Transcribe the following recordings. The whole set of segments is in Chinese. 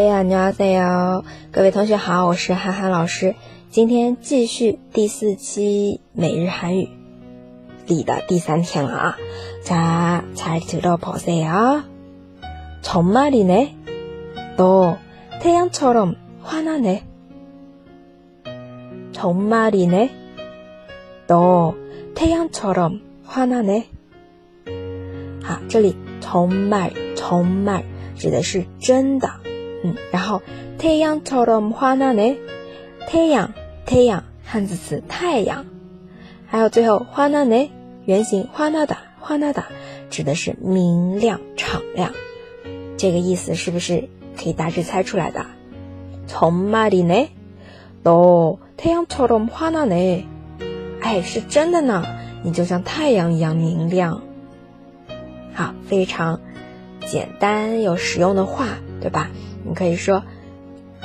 哎呀，你好，你好，各位同学好，我是涵涵老师。今天继续第四期每日韩语里的第三天了啊！자잘들어보세요정말이네너태양처럼환하네정말이네너태양처럼환하네好，这里정말정말指的是真的。 嗯，然后太阳처럼환하 네， 太阳太阳汉字词太阳，还有最后환하 네， 原型환하다환하다指的是明亮敞亮，这个意思是不是可以大致猜出来的？정말이 네， 너태양처럼환하 네， 哎，是真的呢，你就像太阳一样明亮。好，非常简单又实用的话，对吧？ 你可以说，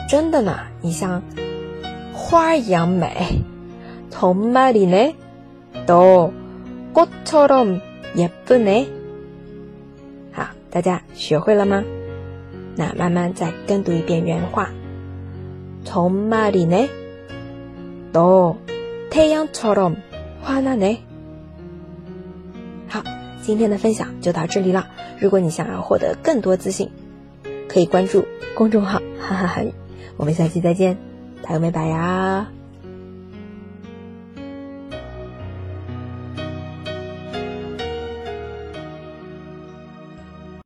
真的呢，你像花一样美。从말이 네， 都꽃처럼예쁘 네。 好，大家学会了吗？那慢慢再跟读一遍原话。从말이 네， 都太阳처럼환하 네。 好，今天的分享就到这里了。如果你想要获得更多资讯， 可以关注公众号“哈哈韩语”，我们下期再见，朋友们拜呀。